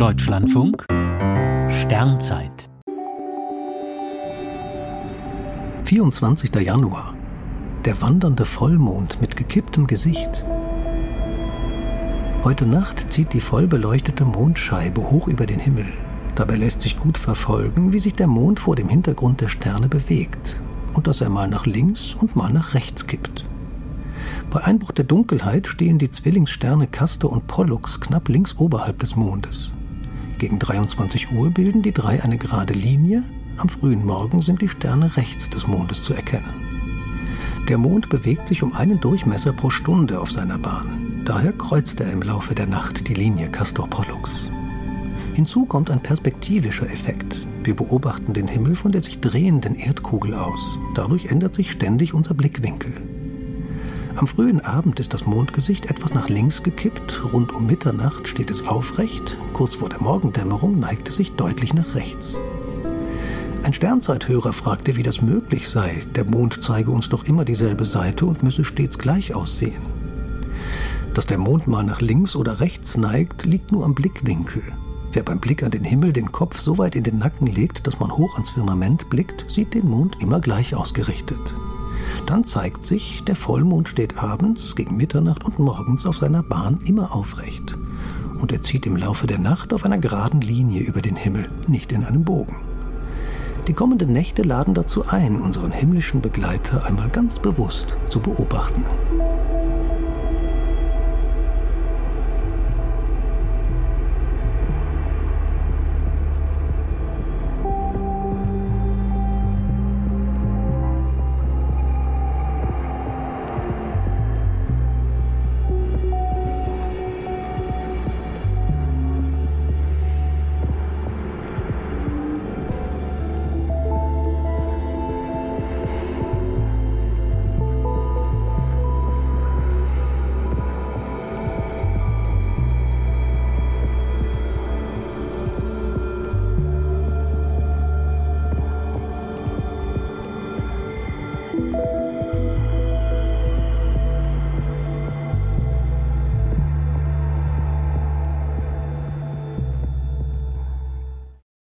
Deutschlandfunk Sternzeit 24. Januar. Der wandernde Vollmond mit gekipptem Gesicht. Heute Nacht zieht die vollbeleuchtete Mondscheibe hoch über den Himmel. Dabei lässt sich gut verfolgen, wie sich der Mond vor dem Hintergrund der Sterne bewegt und dass er mal nach links und mal nach rechts kippt. Bei Einbruch der Dunkelheit stehen die Zwillingssterne Castor und Pollux knapp links oberhalb des Mondes. Gegen 23 Uhr bilden die drei eine gerade Linie, am frühen Morgen sind die Sterne rechts des Mondes zu erkennen. Der Mond bewegt sich um einen Durchmesser pro Stunde auf seiner Bahn. Daher kreuzt er im Laufe der Nacht die Linie Castor-Pollux. Hinzu kommt ein perspektivischer Effekt. Wir beobachten den Himmel von der sich drehenden Erdkugel aus. Dadurch ändert sich ständig unser Blickwinkel. Am frühen Abend ist das Mondgesicht etwas nach links gekippt, rund um Mitternacht steht es aufrecht, kurz vor der Morgendämmerung neigt es sich deutlich nach rechts. Ein Sternzeithörer fragte, wie das möglich sei, der Mond zeige uns doch immer dieselbe Seite und müsse stets gleich aussehen. Dass der Mond mal nach links oder rechts neigt, liegt nur am Blickwinkel. Wer beim Blick an den Himmel den Kopf so weit in den Nacken legt, dass man hoch ans Firmament blickt, sieht den Mond immer gleich ausgerichtet. Dann zeigt sich, der Vollmond steht abends, gegen Mitternacht und morgens auf seiner Bahn immer aufrecht. Und er zieht im Laufe der Nacht auf einer geraden Linie über den Himmel, nicht in einem Bogen. Die kommenden Nächte laden dazu ein, unseren himmlischen Begleiter einmal ganz bewusst zu beobachten.